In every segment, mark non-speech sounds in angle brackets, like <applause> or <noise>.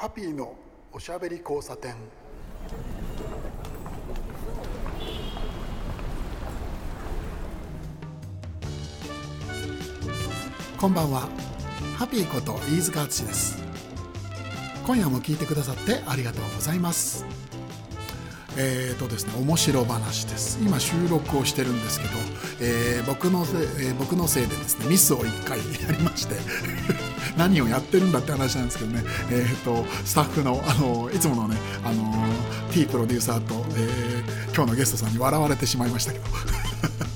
ハピーのおしゃべり交差点。こんばんは。ハピーこと飯塚敦です。今夜も聞いてくださってありがとうございます。えーとですね、面白話です。今収録をしてるんですけど、えー、僕のせい、えー、僕のせいでですねミスを1回やりまして。何をやってるんだって話なんですけどね、えーと、スタッフのあのいつものねあの T プロデューサーと、えー、今日のゲストさんに笑われてしまいましたけど。<laughs>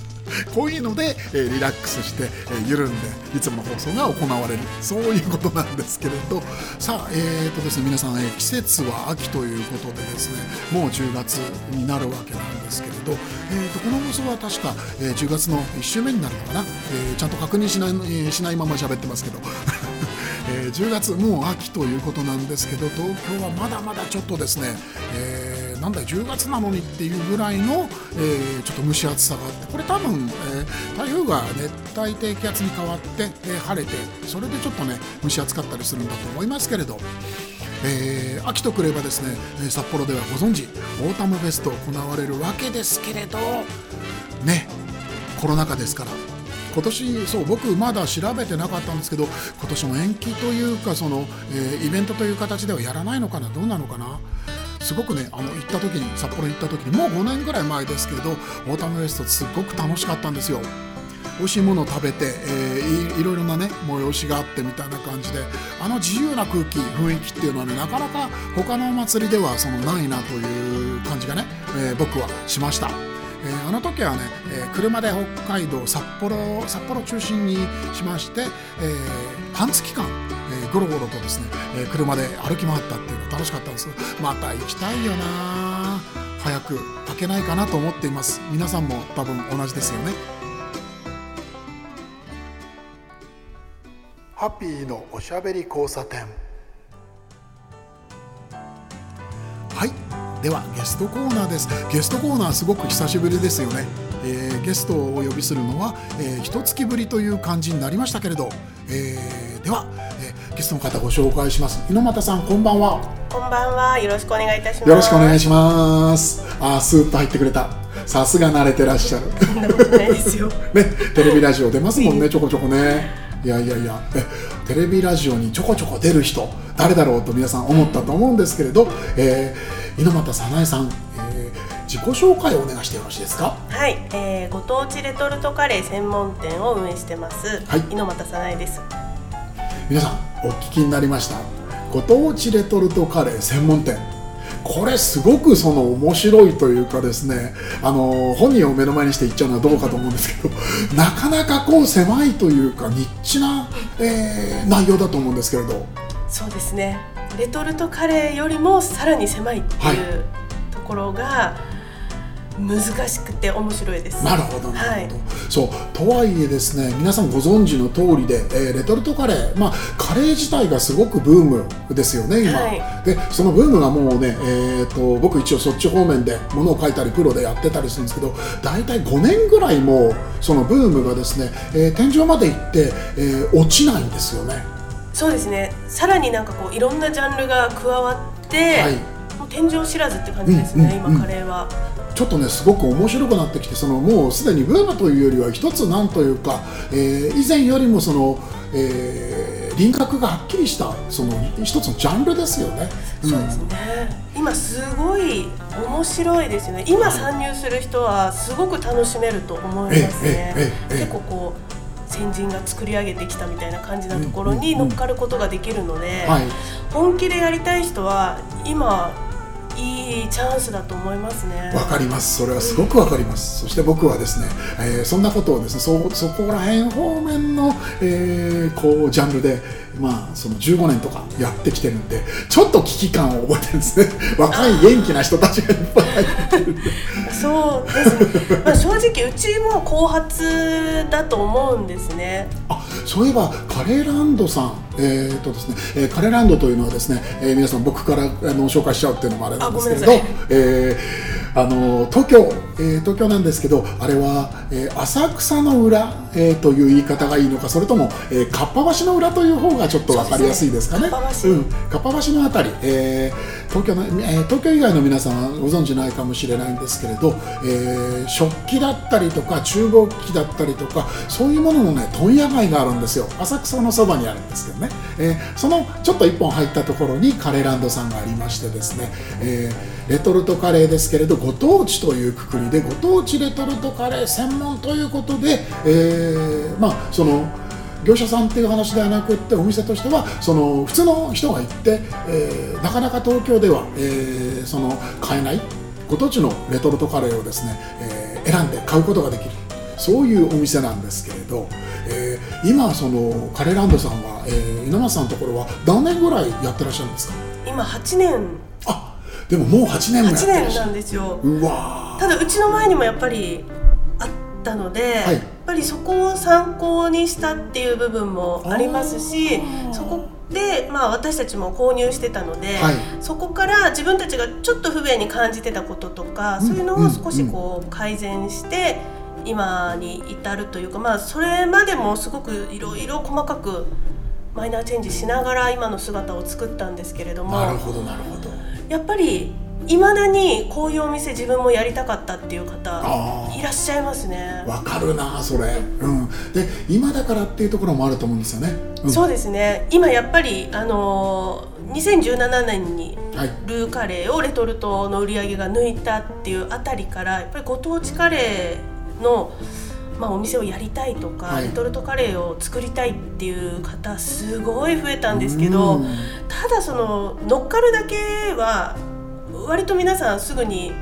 こういうので、えー、リラックスして、えー、緩んでいつもの放送が行われる。そういうことなんですけれど。さあえーとですね皆さん、えー、季節は秋ということでですねもう10月になるわけなんですけれど、えーと、この放送は確か、えー、10月の1週目になるのかな、え、ちゃんと確認しない,、えー、しないまま喋ってますけど。えー、10月もう秋ということなんですけど東京はまだまだちょっとですね、えー、なんだ10月なのにっていうぐらいの、えー、ちょっと蒸し暑さがあってこれ多分、え、台風が熱帯低気圧に変わって、え、晴れてそれでちょっとね蒸し暑かったりするんだと思いますけれど。えー、秋とくればですね札幌ではご存知オータムフェスト行われるわけですけれどねコロナ禍ですから今年そう僕まだ調べてなかったんですけど今年も延期というかその、えー、イベントという形ではやらないのかなどうなのかなすごくねあの行った時に札幌行った時にもう5年ぐらい前ですけどオータムフェストすごく楽しかったんですよ美味しいものを食べて、えー、いいろいろなね催しがあってみたいな感じであの自由な空気雰囲気っていうのはねなかなか他のお祭りではそのないなという感じがね、えー、僕はしました。えー、あの時はね、えー、車で北海道札幌札幌中心にしまして、えー、半月間、えー、ゴロゴロとですね、えー、車で歩き回ったっていうの楽しかったんです。また行きたいよな。早く開けないかなと思っています。皆さんも多分同じですよね。ハッピーのおしゃべり交差点。ではゲストコーナーです。ゲストコーナーすごく久しぶりですよね、えー、ゲストをお呼びするのは、えー、一月ぶりという感じになりましたけれど、えー、では、えー、ゲストの方ご紹介します。猪俣さんこんばんは。こんばんは。よろしくお願いいたします。よろしくお願いします。あスーッと入ってくれた。さすが慣れてらっしゃる。<laughs> ねテレビラジオ出ますもんねちょこちょこねいやいやいやえテレビラジオにちょこちょこ出る人誰だろうと皆さん思ったと思うんですけれど、えー、猪俣早苗さん、えー、自己紹介をお願いしてよろしいですか？はい、えー、ご当地レトルトカレー専門店を運営してます、はい、猪俣早苗です。皆さんお聞きになりました？ご当地レトルトカレー専門店これすごくその面白いというかですねあの本人を目の前にして言っちゃうのはどうかと思うんですけど <laughs> なかなかこう狭いというかニッチな、えー、内容だと思うんですけれど。そうですね。レトルトカレーよりもさらに狭いっていうところが、はい難しくて面白いです。なるほどなるほど、はい、そうとはいえですね皆さんご存知の通りで、えー、レトルトカレーまあカレー自体がすごくブームですよね今、はい、でそのブームがもうね、えーと、僕一応そっち方面でものを書いたりプロでやってたりするんですけど大体5年ぐらいもそのブームがですね、えー、天井まで行って、えー、落ちないんですよね。そうですね。さらになんかこういろんなジャンルが加わって、はい、もう天井知らずって感じですね、うんうんうん、今カレーは。ちょっとねすごく面白くなってきてそのもうすでにブームというよりは一つなんというか、えー、以前よりもその、えー、輪郭がはっきりしたその一つのジャンルですよね。そうですね、うん、今すごい面白いですよね。今参入する人はすごく楽しめると思いますね。結構こう先人が作り上げてきたみたいな感じなところに乗っかることができるので、本気でやりたい人は今いいチャンスだと思いますね。わかります。それはすごくわかります、そして僕はですね、えー、そんなことをですねそそこら辺方面の、えー、こうジャンルでまあその15年とかやってきてるんでちょっと危機感を覚えてるんですね。<laughs> 若い元気な人たちがいっぱい入ってる。そうですね、まあ、正直うちも後発だと思うんですね。あそういえばカレーランドさんえーとですねえー、カレーランドというのはですね、えー、皆さん僕からあの紹介しちゃうっていうのもあれなんですけれど、えー、あの東京、えー、東京なんですけどあれは、えー、浅草の裏、えー、という言い方がいいのかそれとも、えー、かっぱ橋の裏という方がちょっと分かりやすいですかね。かっぱ橋,、うん、かっぱ橋のあたり、えー、東京の、えー、東京以外の皆さんはご存知ないかもしれないんですけれど、えー、食器だったりとか厨房機だったりとかそういうもののね問屋街があるんですよ。浅草のそばにあるんですけどね、ね。えー、そのちょっと一本入ったところにカレーランドさんがありましてですね、えー、レトルトカレーですけれどご当地というくくりでご当地レトルトカレー専門ということで、えー、まあその業者さんっていう話ではなくってお店としてはその普通の人が行って、えー、なかなか東京では、えー、その買えないご当地のレトルトカレーをですね、えー、選んで買うことができる。そういうお店なんですけれど、えー、今そのカレーランドさんは、えー、稲松さんのところは何年ぐらいやってらっしゃるんですか？今8年。あでももう8年もやってらっし。ゃる8年なんですよ。うわただうちの前にもやっぱりあったので、はい、やっぱりそこを参考にしたっていう部分もありますしそこで、まあ、私たちも購入してたので、はい、そこから自分たちがちょっと不便に感じてたこととか、そういうのを少しこう改善して、今に至るというか、まあ、それまでもすごくいろいろ細かくマイナーチェンジしながら今の姿を作ったんですけれどもなるほどなるほど。やっぱりいまだにこういうお店自分もやりたかったっていう方いらっしゃいますね。わかるなそれ、うん、で今だからっていうところもあると思うんですよね、うん、そうですね。今やっぱりあのー、2017年にルーカレーをレトルトの売り上げが抜いたっていうあたりからやっぱりご当地カレーのまあ、お店をやりたいとか、はい、レトルトカレーを作りたいっていう方すごい増えたんですけどただその乗っかるだけは割と皆さんすぐに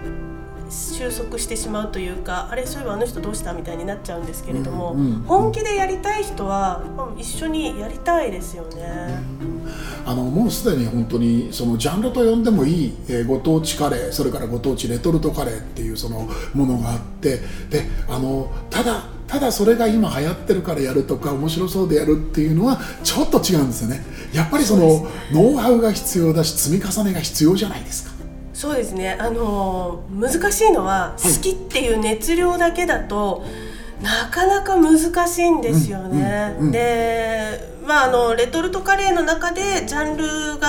収束してしまうというかあれそういえばあの人どうしたみたいになっちゃうんですけれども、うんうんうん、本気でやりたい人は一緒にやりたいですよね。あのもうすでに本当にそのジャンルと呼んでもいい、えー、ご当地カレーそれからご当地レトルトカレーっていうそのものがあってであのただただそれが今流行ってるからやるとか面白そうでやるっていうのはちょっと違うんですよね。やっぱりその、ね、ノウハウが必要だし積み重ねが必要じゃないですかそうですね。あの難しいのは、好きっていう熱量だけだとなかなか難しいんですよね。うんうんうん、でまああのレトルトカレーの中でジャンルが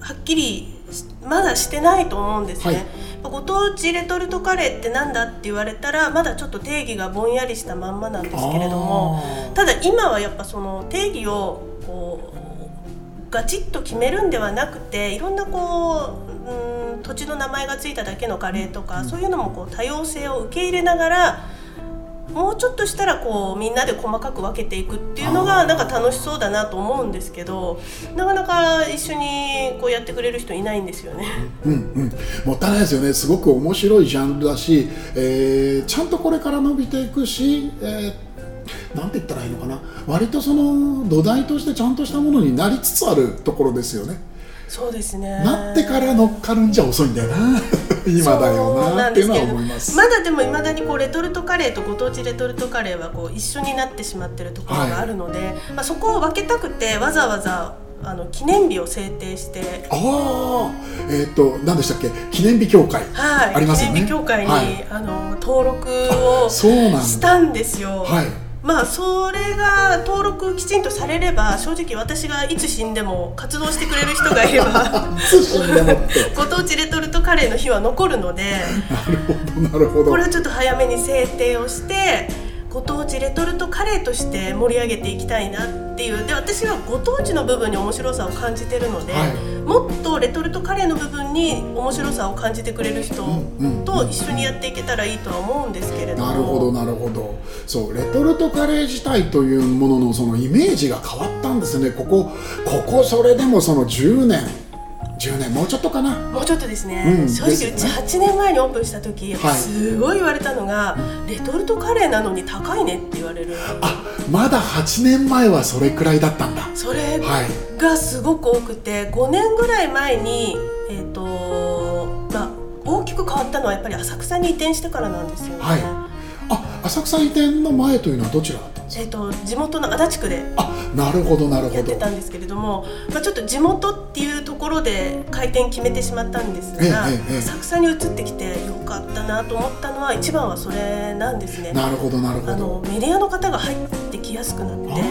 はっきりまだしてないと思うんですね。はい。ご当地レトルトカレーってなんだって言われたらまだちょっと定義がぼんやりしたまんまなんですけれどもただ今はやっぱその定義をこうガチッと決めるんではなくていろんなこううん土地の名前が付いただけのカレーとか、そういうのもこう多様性を受け入れながらもうちょっとしたらこうみんなで細かく分けていくっていうのがなんか楽しそうだなと思うんですけどなかなか一緒にこうやってくれる人いないんですよね。うんうん、もったいないですよね。すごく面白いジャンルだし、えー、ちゃんとこれから伸びていくし、えー、なんて言ったらいいのかな？割とその土台としてちゃんとしたものになりつつあるところですよね。そうですね。なってから乗っかるんじゃ遅いんだよな。<laughs> 今だよなっていうのは思います。まだでもいまだにこうレトルトカレーとご当地レトルトカレーはこう一緒になってしまってるところがあるので、はい、まあ、そこを分けたくてわざわざあの記念日を制定して。ああえっ、ー、と何でしたっけ？記念日協会、はい、ありますよね。記念日協会に、はい、あの登録をしたんですよ。はいまあそれが登録きちんとされれば正直私がいつ死んでも活動してくれる人がいればご当地レトルトカレーの日は残るので <laughs> なるほどなるほど。これはちょっと早めに制定をしてご当地レトルトカレーとして盛り上げていきたいなっていう。で私はご当地の部分に面白さを感じてるので、はい、もっとレトルトカレーの部分に面白さを感じてくれる人と一緒にやっていけたらいいとは思うんですけれども、なるほどなるほど。そうレトルトカレー自体というもののそのイメージが変わったんですね。ここここそれでもその10年10年もうちょっとかな。もうちょっとですね、うん、正直うち8年前にオープンした時、はい、すごい言われたのが、レトルトカレーなのに高いねって言われる。あまだ8年前はそれくらいだったんだ。それがすごく多くて5年ぐらい前にえっ、ー、とまあ大きく変わったのはやっぱり浅草に移転してからなんですよね、はい、あ浅草移転の前というのはどちらだったえーと、地元の足立区であなるほどなるほどやってたんですけれども、まあ、ちょっと地元っていうところで開店決めてしまったんですが、えええ、浅草に移ってきてよかったなと思ったのは一番はそれなんですね。なるほどなるほどあのメディアの方が入ってきやすくなって。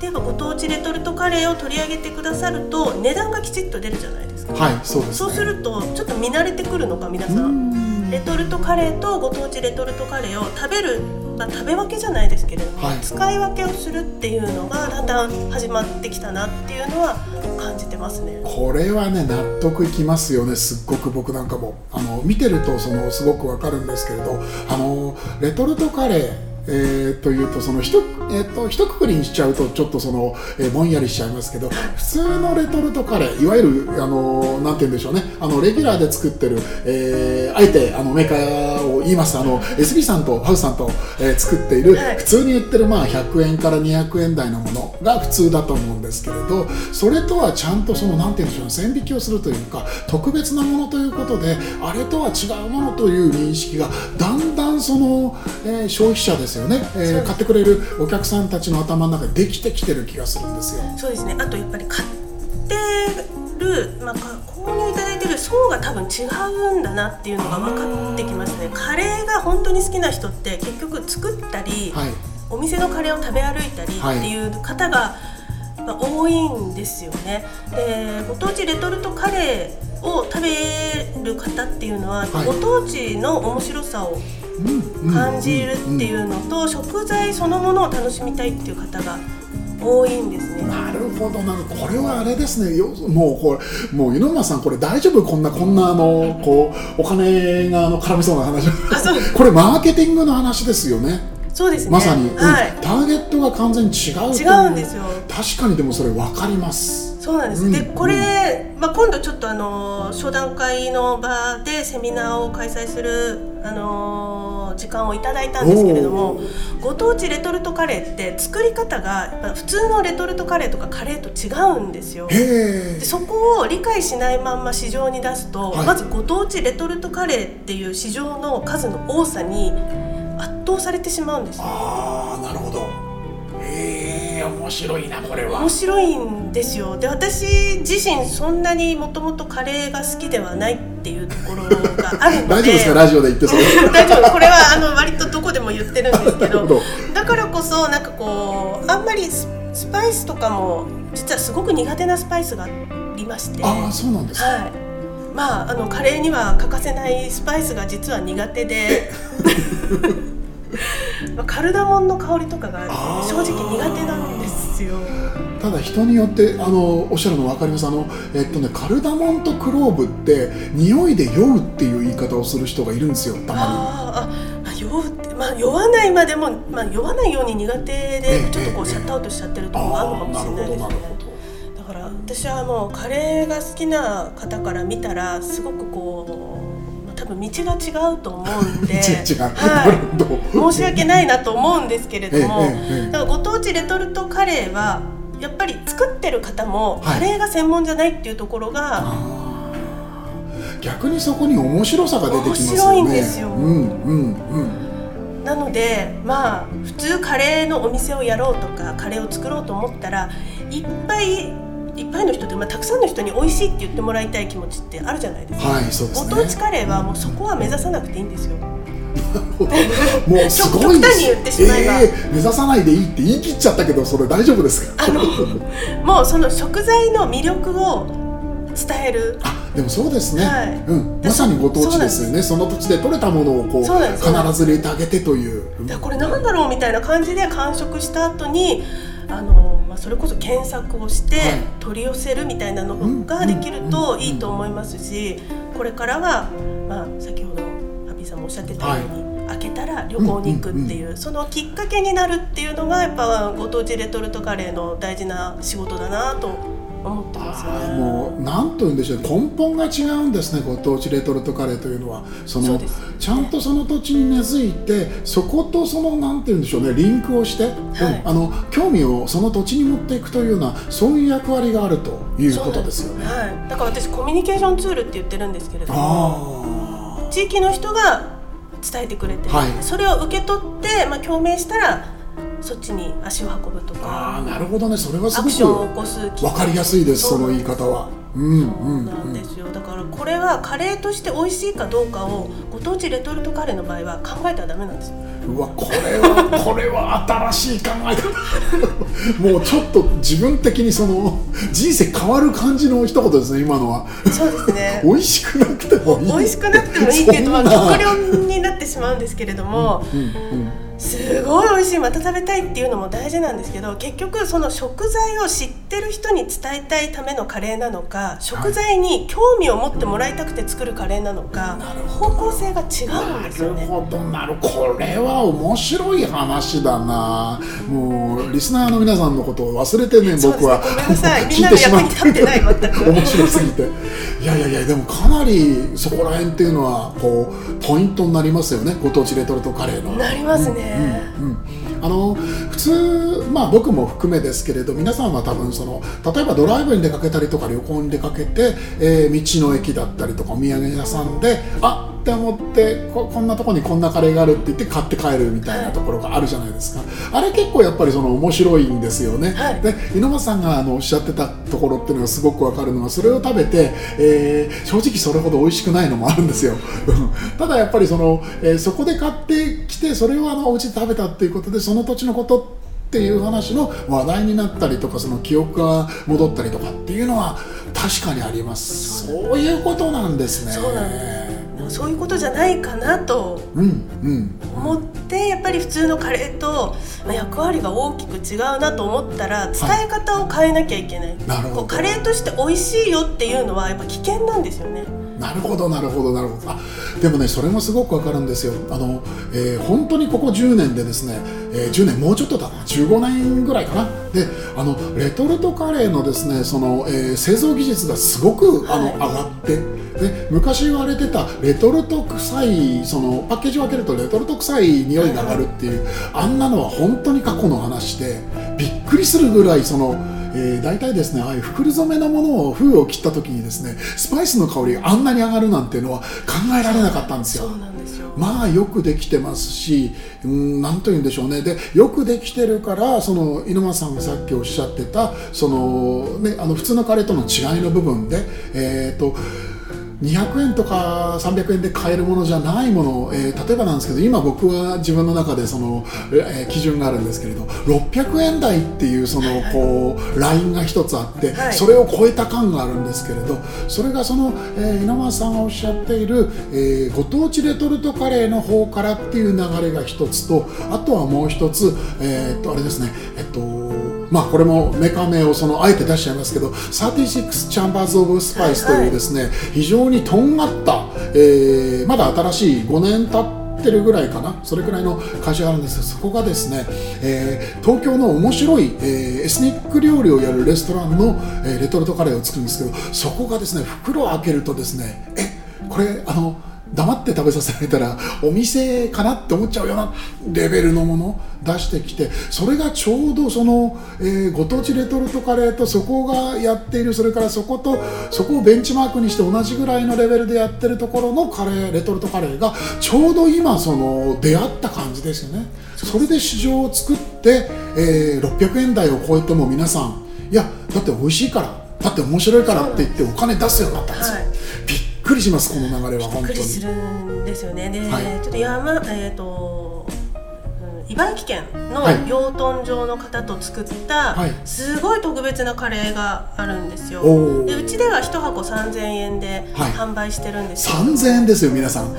でやっぱご当地レトルトカレーを取り上げてくださると値段がきちっと出るじゃないですか。はいそうです、ね、そうするとちょっと見慣れてくるのか皆さん。レトルトカレーとご当地レトルトカレーを食べる、まあ、食べ分けじゃないですけれども、はい、使い分けをするっていうのがだんだん始まってきたなっていうのは感じてますね。これはね納得いきますよね。すっごく僕なんかも。あの見てるとそのすごくわかるんですけれど。あのレトルトカレーえー、というとそのひと、えーと、一括りにしちゃうとちょっとその、えー、ぼんやりしちゃいますけど普通のレトルトカレーいわゆるあのなんて言うんでしょうね。あのレギュラーで作ってる、えー、あえてあのメーカーを言います。あの SB さんとハウスさんと、えー、作っている、はい、普通に売ってるまあ100円から200円台のものが普通だと思うんですけれどそれとはちゃんとそのなんて言うんでしょうね線引きをするというか特別なものということであれとは違うものという認識がだんだんその、えー、消費者ですよよね、えー、買ってくれるお客さんたちの頭の中でできてきてる気がするんですよ。そうですね。あとやっぱり買ってる、まあ、購入いただいてる層が多分違うんだなっていうのが分かってきますね。カレーが本当に好きな人って結局作ったり、はい、お店のカレーを食べ歩いたりっていう方が、まあ、多いんですよね。でご当地レトルトカレーを食べる方っていうのは、はい、ご当地の面白さを感じるっていうのと食材そのものを楽しみたいっていう方が多いんですね。なるほど。なるこれはあれですね。よもうこれもう井上さんこれ大丈夫？こんなこんなあのこうお金があの絡みそうな話。<laughs> これマーケティングの話ですよね。そうですね。まさに、はい、ターゲットが完全に違う違うんですよ。確かにでもそれわかります。そうなんです、うん、でこれ、まあ、今度ちょっとあの商談会の場でセミナーを開催する、あの時間をいただいたんですけれどもご当地レトルトカレーって作り方が普通のレトルトカレーとかカレーと違うんですよ。でそこを理解しないまんま市場に出すと、はい、まずご当地レトルトカレーっていう市場の数の多さに圧倒されてしまうんですよ。ああなるほど。へえ面白いなこれは。面白いんですよ。で私自身そんなにもともとカレーが好きではないっていうところがあるので。<laughs> 大丈夫ですか？ラジオで言ってそれ <laughs> 大丈夫。これはあの割とどこでも言ってるんですけど。だからこそなんかこうあんまりスパイスとかも実はすごく苦手なスパイスがありまして。ああそうなんですか、はいまあ、あのカレーには欠かせないスパイスが実は苦手で。<laughs> カルダモンの香りとかが正直苦手なんですよ。ただ人によってあのおっしゃるの分かります。あの、えっとね、カルダモンとクローブって匂いで酔うっていう言い方をする人がいるんですよたまに。ああ酔うってまあ酔わないまでも、まあ、酔わないように苦手でちょっとこうシャットアウトしちゃってるところがあるのかもしれないですね、だから私はもうカレーが好きな方から見たらすごくこう多分道が違うと思うんで <laughs> はい、申し訳ないなと思うんですけれども、だからご当地レトルトカレーはやっぱり作ってる方もカレーが専門じゃないっていうところが、はい、逆にそこに面白さが出てきますよね。面白いんですよ、うんうんうん、なのでまあ普通カレーのお店をやろうとかカレーを作ろうと思ったらいっぱいいっぱいの人で、まあ、たくさんの人に美味しいって言ってもらいたい気持ちってあるじゃないですか、はいそうですね、ご当地カレーはもうそこは目指さなくていいんですよ。<laughs> もう <laughs> すごい極端に言ってしまえば、えー、目指さないでいいって言い切っちゃったけどそれ大丈夫ですか？あの <laughs> もうその食材の魅力を伝える。あでもそうですね、はい、うん、まさにご当地ですよね。その土地で取れたものをこう必ず入れてあげてという、うん、これなんだろうみたいな感じで完食した後にあのまあ、それこそ検索をして取り寄せるみたいなのができるといいと思いますしこれからは、まあ、先ほどハピーさんもおっしゃってたように。開けたら旅行に行くっていう、そのきっかけになるっていうのがやっぱご当地レトルトカレーの大事な仕事だなと思ってますね。もう何と言うんでしょう根本が違うんですね。ご当地レトルトカレーというのは。その、ね、ちゃんとその土地に根付いてそことその何て言うんでしょうね。リンクをして、はい、うん、あの興味をその土地に持っていくというようなそういう役割があるということですよね、はい、だから私コミュニケーションツールって言ってるんですけれども地域の人が伝えてくれて、はい、それを受け取って、まあ、共鳴したらそっちに足を運ぶとか。ああなるほどね。それはすアクションを起こすごく分かりやすいですその言い方は。うんそうなんですよ、だからこれはカレーとして美味しいかどうかをご当地レトルトカレーの場合は考えたらダメなんですよ。うわこれは <laughs> これは新しい考え方。もうちょっと自分的にその人生変わる感じの一言ですね今のは。そうですね。<laughs> 美味しくなくてもいい。美味しくなくてもいいけど、まあ、極量になってしまうんですけれども、うんうんすごい美味しい。また食べたいっていうのも大事なんですけど結局その食材を知ってる人に伝えたいためのカレーなのか食材に興味を持ってもらいたくて作るカレーなのか方向性が違うんですよね。なるほど。なるこれは面白い話だな。もうリスナーの皆さんのことを忘れてね僕は、ね、ごめんなさい。<laughs> みんなの役に立ってない全く。<laughs> 面白すぎていやいやいやでもかなりそこら辺っていうのはこうポイントになりますよね。ご当地レトルトカレーの。なりますね、うんうん、あの普通、まあ、僕も含めですけれど皆さんは多分その例えばドライブに出かけたりとか旅行に出かけて、えー、道の駅だったりとかお土産屋さんであって思ってここんなとこにこんなカレーがあるって言って買って帰るみたいなところがあるじゃないですか。あれ結構やっぱりその面白いんですよね、はい、で猪俣さんがあのおっしゃってたところっていうのがすごくわかるのはそれを食べて、えー、正直それほど美味しくないのもあるんですよ。<laughs> ただやっぱりその、えー、そこで買ってきてそれをあのお家で食べたっていうことでその土地のことっていう話の話題になったりとかその記憶が戻ったりとかっていうのは確かにあります。そういうことなんですね。そうなんですそういうことじゃないかなと。思ってやっぱり普通のカレーと役割が大きく違うなと思ったら伝え方を変えなきゃいけない、はい、こうカレーとして美味しいよっていうのはやっぱ危険なんですよね。なるほどなるほどなるほど。あでもねそれもすごくわかるんですよ。あの、えー、本当にここ10年でですね、えー、10年もうちょっとだな。15年ぐらいかな。であのレトルトカレーのですねその、えー、製造技術がすごくあの、はい、上がってで昔言われてたレトルト臭いそのパッケージを開けるとレトルト臭い匂いが上がるっていう、あんなのは本当に過去の話でびっくりするぐらいその。えー、大体ですねああいう袋染めのものを封を切った時にですねスパイスの香りがあんなに上がるなんていうのは考えられなかったんですよ。まあよくできてますし何と言うんでしょうねでよくできてるからその猪俣さんがさっきおっしゃってたその、ね、あの普通のカレーとの違いの部分でえっ、ー、と200円とか300円で買えるものじゃないもの、えー、例えばなんですけど今僕は自分の中でその、えー、基準があるんですけれど600円台っていうそのこうラインが一つあって、はい、それを超えた感があるんですけれどそれがその、えー、稲松さんがおっしゃっている、えー、ご当地レトルトカレーの方からっていう流れが一つとあとはもう一つ、えー、っとあれですねえっとまあこれもメカ名をそのあえて出しちゃいますけど36チャンバーズ・オブ・スパイスというですね、はい、非常にとんがった、えー、まだ新しい5年経ってるぐらいかなそれくらいの会社があるんですけどそこがですね、えー、東京の面白い、えー、エスニック料理をやるレストランの、えー、レトルトカレーを作るんですけどそこがですね袋を開けるとですねえこれあの黙って食べさせられたらお店かなって思っちゃうようなレベルのもの出してきてそれがちょうどその、えー、ご当地レトルトカレーとそこがやっているそれからそことそこをベンチマークにして同じぐらいのレベルでやってるところのカレーレトルトカレーがちょうど今その出会った感じですよね。それで市場を作って、えー、600円台を超えても皆さんいやだって美味しいからだって面白いからって言ってお金出すようになったんですよ、はい。くりしますこの流れはびっくりするんですよね。で、はい、ちょっと山えっ、ー、と茨城県の養豚場の方と作ったすごい特別なカレーがあるんですよ、はい、でうちでは1箱3000円で販売してるんですよ、はい、3000円ですよ皆さん。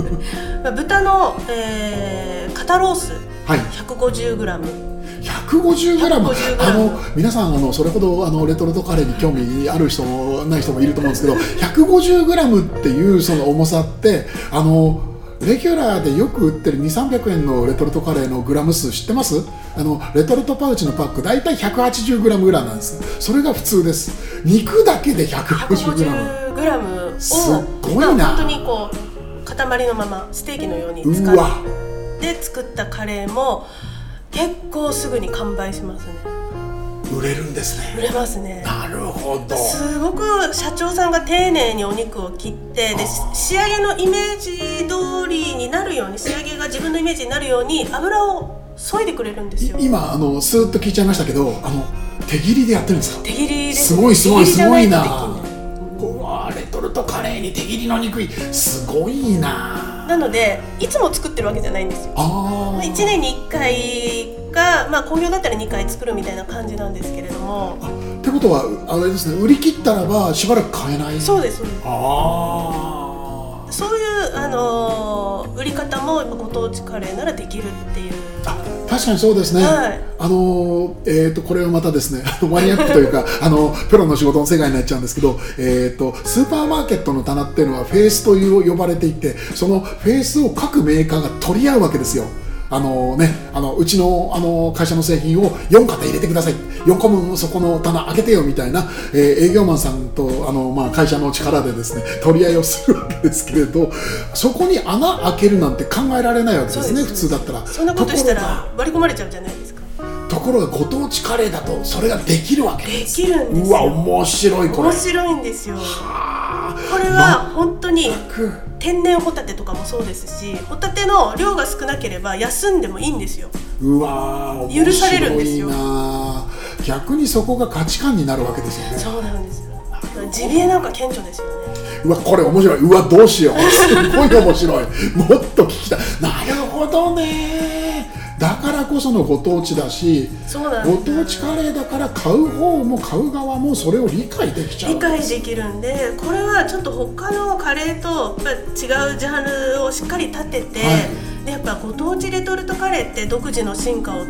<laughs> 豚の、えー、肩ロース 150g、150g あの皆さんあのそれほどあのレトルトカレーに興味ある人もない人もいると思うんですけど 150g っていうその重さってあのレギュラーでよく売ってる2300円のレトルトカレーのグラム数知ってます？あのレトルトパウチのパック大体 180g ぐらいなんです。それが普通です。肉だけで 150g 150g をすごいな、本当にこう塊のままステーキのように使って作ったカレーも結構すぐに完売しますね。売れるんですね。売れますね。なるほど。すごく社長さんが丁寧にお肉を切ってで仕上げのイメージ通りになるように仕上げが自分のイメージになるように油を削いでくれるんですよ。今あのスーッと聞いちゃいましたけどあの手切りでやってるんですか？手切りです。ごいすごいすごいな。うわレトルトカレーに手切りの肉すごいななのでいつも作ってるわけじゃないんですよ。ああ1年に1回が、まあ、好評だったら2回作るみたいな感じなんですけれども。ってことはあれですね売り切ったらばしばらく買えない？そうですそうです。あー。そういう、あのー売り方もやっぱご当地カレーならできるっていうあ確かにそうですね、はいあのーえー、とこれはまたですね <laughs> マニアックというかあのプロの仕事の世界になっちゃうんですけど、えー、とスーパーマーケットの棚っていうのはフェースという呼ばれていてそのフェースを各メーカーが取り合うわけですよ。あのね、あのうちのあの会社の製品を4型入れてください。4個分そこの棚開けてよみたいな、えー営業マンさんとあの、まあ、会社の力でですね取り合いをするわけですけれどそこに穴開けるなんて考えられないわけですね普通だったら。そんなことしたら割り込まれちゃうじゃないですか。ところがご当地カレーだとそれができるわけできるんですうわよ面白いこれ。面白いんですよ。あ。これは本当に天然ホタテとかもそうですしホタテの量が少なければ休んでもいいんですよ。うわー許されるんですよ。逆にそこが価値観になるわけですよね。そうなんですよ。ジビエなんか顕著ですよね。うわこれ面白い。うわどうしよう。すごい面白い。もっと聞きたい。なるほどねだからこそのご当地だしそうなんご当地カレーだから買う方も買う側もそれを理解できちゃう。理解できるんでこれはちょっと他のカレーとやっぱ違うジャンルをしっかり立てて、はい。でやっぱご当地レトルトカレーって独自の進化を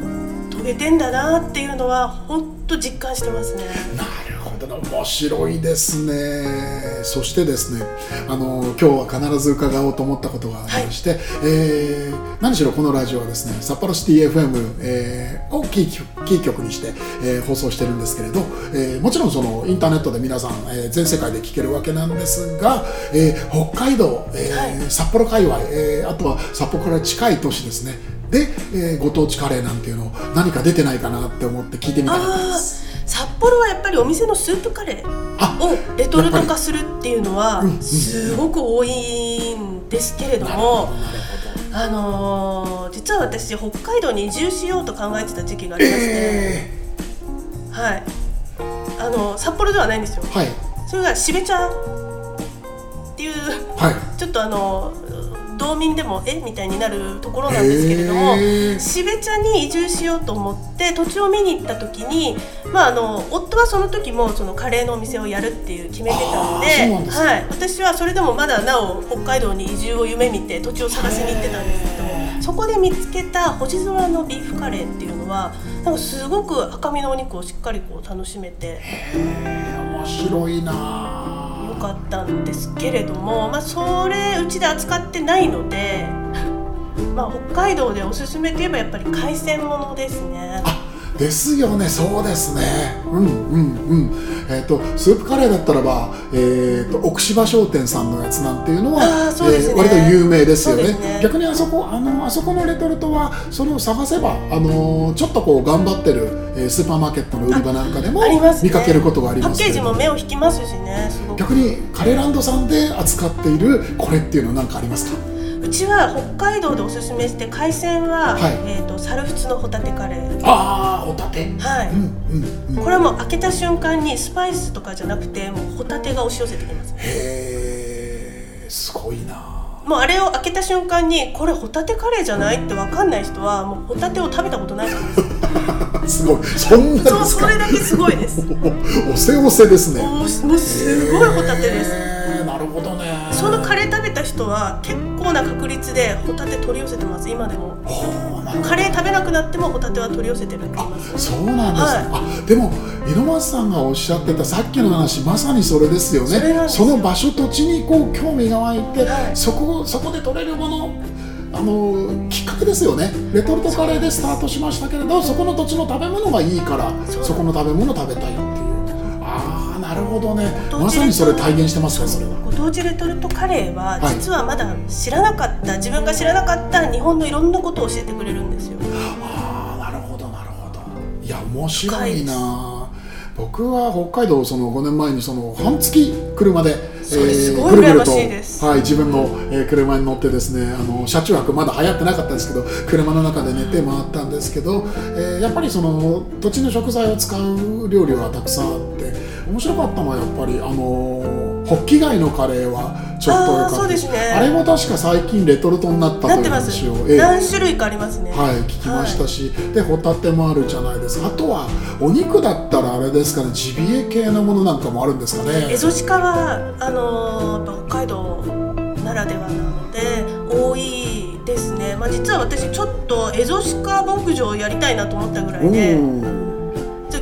遂げてんだなっていうのは本当実感してますね。なるほどな面白いですね。そしてですねあの今日は必ず伺おうと思ったことがありまして、えー何しろこのラジオはですね札幌シティ FM、えーをキー局キー局にして、えー放送してるんですけれど、えーもちろんそのインターネットで皆さん、えー全世界で聞けるわけなんですが、えー北海道、えーはい。札幌界隈、えーあとは札幌から近い都市ですね。で、えーご当地カレーなんていうの何か出てないかなって思って聞いてみたかったあです。ー札幌はやっぱりお店のスープカレーあをレトルト化するっていうのはすごく多いんですけれどもあのー実は私北海道に移住しようと考えてた時期がありまして、えはい。あの札幌ではないんですよ。い。それがしべ茶っていうはい。ちょっとあの道民でもえみたいになるところなんですけれどもへー。しべ茶に移住しようと思って土地を見に行った時に、まあ、あの夫はその時もそのカレーのお店をやるっていう決めてたのではい、私はそれでもまだなお北海道に移住を夢見て土地を探しに行ってたんですけどもそこで見つけた星空のビーフカレーっていうのはなんかすごく赤身のお肉をしっかりこう楽しめて。面白いな良かったんですけれども、まあ、それうちで扱ってないので、まあ、北海道でおすすめといえばやっぱり海鮮ものですね。あですよね。そうですね。うんうんうん。えっ、とスープカレーだったらば、えー、と奥芝商店さんのやつなんていうのはあーそうですね。割と有名ですよね。ね。逆にあそこあのあそこのレトルトはそれを探せばあのちょっとこう頑張ってる、えースーパーマーケットの売り場なんかでもね。見かけることがありパッますけれどケージも目を引きますしね逆にカレーランドさんで扱っているこれっていうのは何かありますか？うちは北海道でおすすめして海鮮は、はい。えー、と猿払のホタテカレー。ああホタテ？はい、うんうんうん。これはもう開けた瞬間にスパイスとかじゃなくてもうホタテが押し寄せてきます。へえすごいな。もうあれを開けた瞬間にこれホタテカレーじゃないって分かんない人はもうホタテを食べたことない人です。<laughs> すごい。そんなそうですか？それだけすごいです。<laughs> おせおせですね。もうすごいホタテです。なるほどね。そのカレーた人は結構な確率でホタテ取り寄せてます今でも。カレー食べなくなってもホタテは取り寄せてるって言いあますそうなんです。ね、あでも猪松さんがおっしゃってたさっきの話まさにそれですよね。その場所土地にこう興味が湧いて、はい。そこそこで取れるものあのきっかけですよね。レトルトカレーでスタートしましたけれどそこの土地の食べ物がいいからそこの食べ物食べたいっていうああなるほどね。まさにそれ体現してますねそれは。ご当地レトルトカレーははい。実はまだ知らなかった自分が知らなかった日本のいろんなことを教えてくれるんですよ。ああなるほどなるほど。いや面白いな。僕は北海道その5年前にその半月車で、それす。ごい羨ましいです。はい、自分の、えー車に乗ってですねあの車中泊まだ流行ってなかったですけど車の中で寝て回ったんですけど、えーやっぱりその土地の食材を使う料理はたくさんあって面白かったのはやっぱりあのホッキ貝のカレーはちょっと良かあーったそうですね。あれも確か最近レトルトになったという話を、ええ。何種類かありますね。はい、聞きましたし、でホタテもあるじゃないですか。あとはお肉だったらあれですかね。ジビエ系のものなんかもあるんですかね。エゾシカはあのー北海道ならではなので多いですね、まあ、実は私ちょっとエゾシカ牧場をやりたいなと思ったぐらいで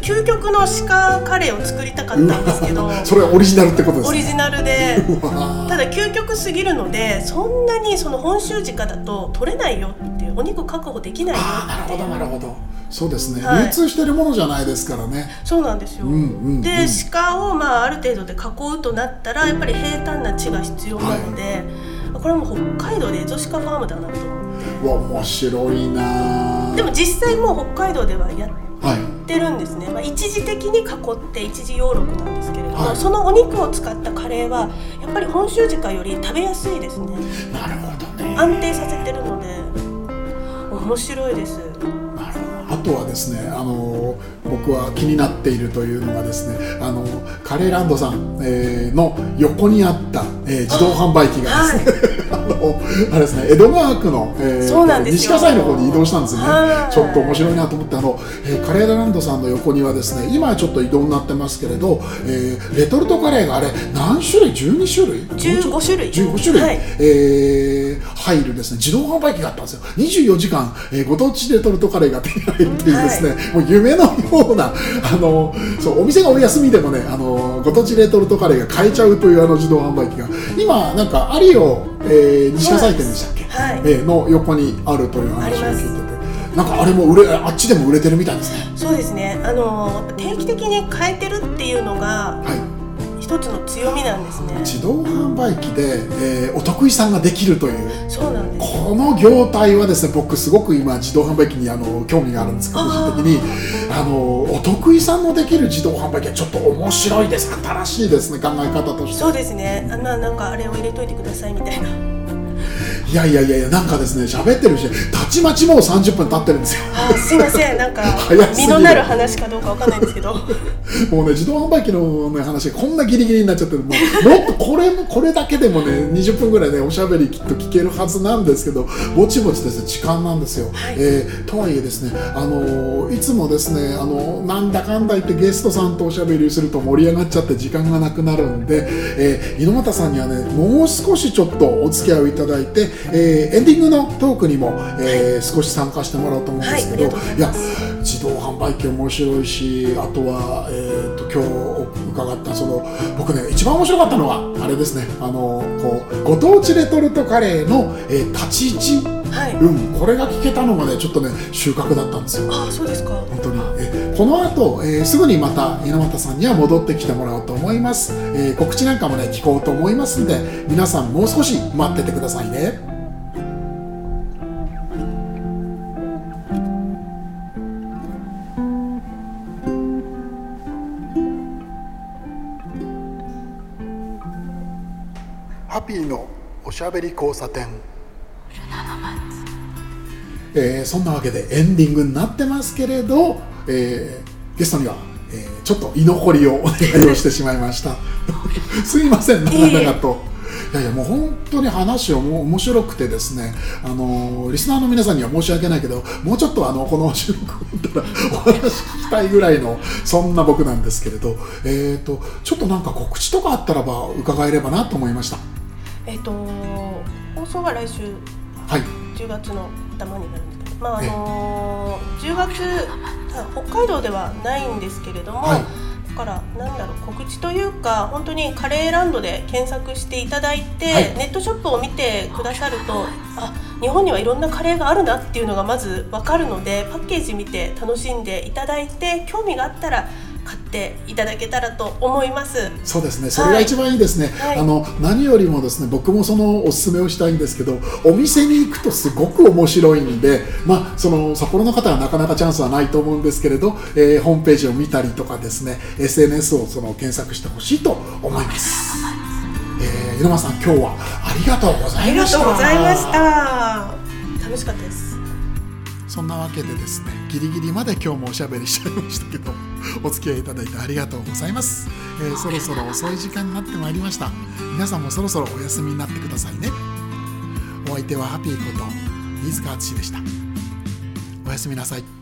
究極の鹿カレーを作りたかったんですけど <laughs> それはオリジナルってことですね。オリジナルでただ究極すぎるのでそんなにその本州鹿だと取れないよっていうお肉確保できないよあーなるほってなるほど。そうですね、はい。流通してるものじゃないですからね。そうなんですよ、うんうんうん。で鹿をまあある程度で囲うとなったらやっぱり平坦な地が必要なので、これはもう北海道でエゾシカファームだなと。思ってうわ面白いなー。でも実際もう北海道ではやっはいてるんですね、まあ、一時的に囲って一時養録なんですけれども、はい。そのお肉を使ったカレーはやっぱり本州鹿より食べやすいですね。なるほどね。安定させてるので面白いです。なるほど。あとはですね、あの僕は気になっているというのがですね、あのカレーランドさん、えーの横にあった、えー自動販売機がですね、あのあれですね、江戸川区の、えー西葛西の方に移動したんですよね。は。い。ちょっと面白いなと思ってあの、えーカレーランドさんの横にはですね、今はちょっと移動になってますけれど、えーレトルトカレーがあれ何種類？12種類？15種類。15種類、はい。えー入るですね。自動販売機があったんですよ。24時間、えーご当地レトルトカレーが手に入るっていうですね、もう夢のようなあのそうお店がお休みでもねあのご当地レトルトカレーが買えちゃうというあの自動販売機が今なんかアリオ、えー西葛西店でしたっけ、はい。えーの横にあるという話を聞いてて。なんかあれも売れあっちでも売れてるみたいですね。そうですね。あの定期的に変えてるっていうのがはい一つの強みなんですね。自動販売機で、えーお得意さんができるという。そうなんです。この業態はですね僕すごく今自動販売機にあの興味があるんですけど個人的にあのお得意さんのできる自動販売機はちょっと面白いです。新しいですね考え方として。そうですね。あまあなんかあれを入れといてくださいみたいないやいやいやいやなんかですね喋ってるしたちまちもう30分経ってるんですよ。あすいません。なんか早すぎる。身のなる話かどうかわかんないんですけど。もうね自動販売機の、ね、話がこんなギリギリになっちゃってる。もうもっとこれもこれだけでもね20分ぐらいねおしゃべりきっと聞けるはずなんですけどぼちぼちですね時間なんですよ、はい。えーとはいえですねあのーいつもですねあのーなんだかんだ言ってゲストさんとおしゃべりすると盛り上がっちゃって時間がなくなるんで、えー猪俣さんにはねもう少しちょっとお付き合いをいただいて、えーエンディングのトークにも、えー少し参加してもらおうと思うんですけど、はいいや自動販売機面白いしあとは、えー、と今日伺ったその僕ね一番面白かったのはあれですね。あのこうご当地レトルトカレーの、えー立ち位置。はい。うんこれが聞けたのがねちょっとね収穫だったんですよ。あそうですか。本当に。えこの後、えーすぐにまた猪俣さんには戻ってきてもらおうと思います、えー告知なんかもね聞こうと思いますんで皆さんもう少し待っててくださいね。ハピーのおしゃべり交差点。えーそんなわけでエンディングになってますけれど、えーゲストには、えーちょっと居残りをお願いをしてしまいました <laughs> すいません長々と。いやいやもう本当に話をもう面白くてですね、あのーリスナーの皆さんには申し訳ないけどもうちょっとあのこの収録終わったら <laughs> お話聞きたいぐらいのそんな僕なんですけれど、えー、とちょっとなんか告知とかあったらば伺えればなと思いました。えっ、と放送が来週はい、10月の頭になるまああのー10月あ北海道ではないんですけれども、はい。だからなんだろう告知というか本当にカレーランドで検索していただいて、はい。ネットショップを見てくださるとあ日本にはいろんなカレーがあるなっていうのがまず分かるのでパッケージ見て楽しんでいただいて興味があったら買っっていただけたらと思いますそうですねそれが一番いいですね、はい、あの何よりもですね僕もそのおすすめをしたいんですけどお店に行くとすごく面白いんでまあその札幌の方はなかなかチャンスはないと思うんですけれど、えー、ホームページを見たりとかですね SNS をその検索してほしいと思います。えー、井上さん今日はありがとうございました。ありがとうございました。楽しかったです。そんなわけでですねギリギリまで今日もおしゃべりしちゃいましたけどお付き合いいただいてありがとうございます、えー、そろそろ遅い時間になってまいりました。皆さんもそろそろお休みになってくださいね。お相手はハッピーこと飯塚敦でした。おやすみなさい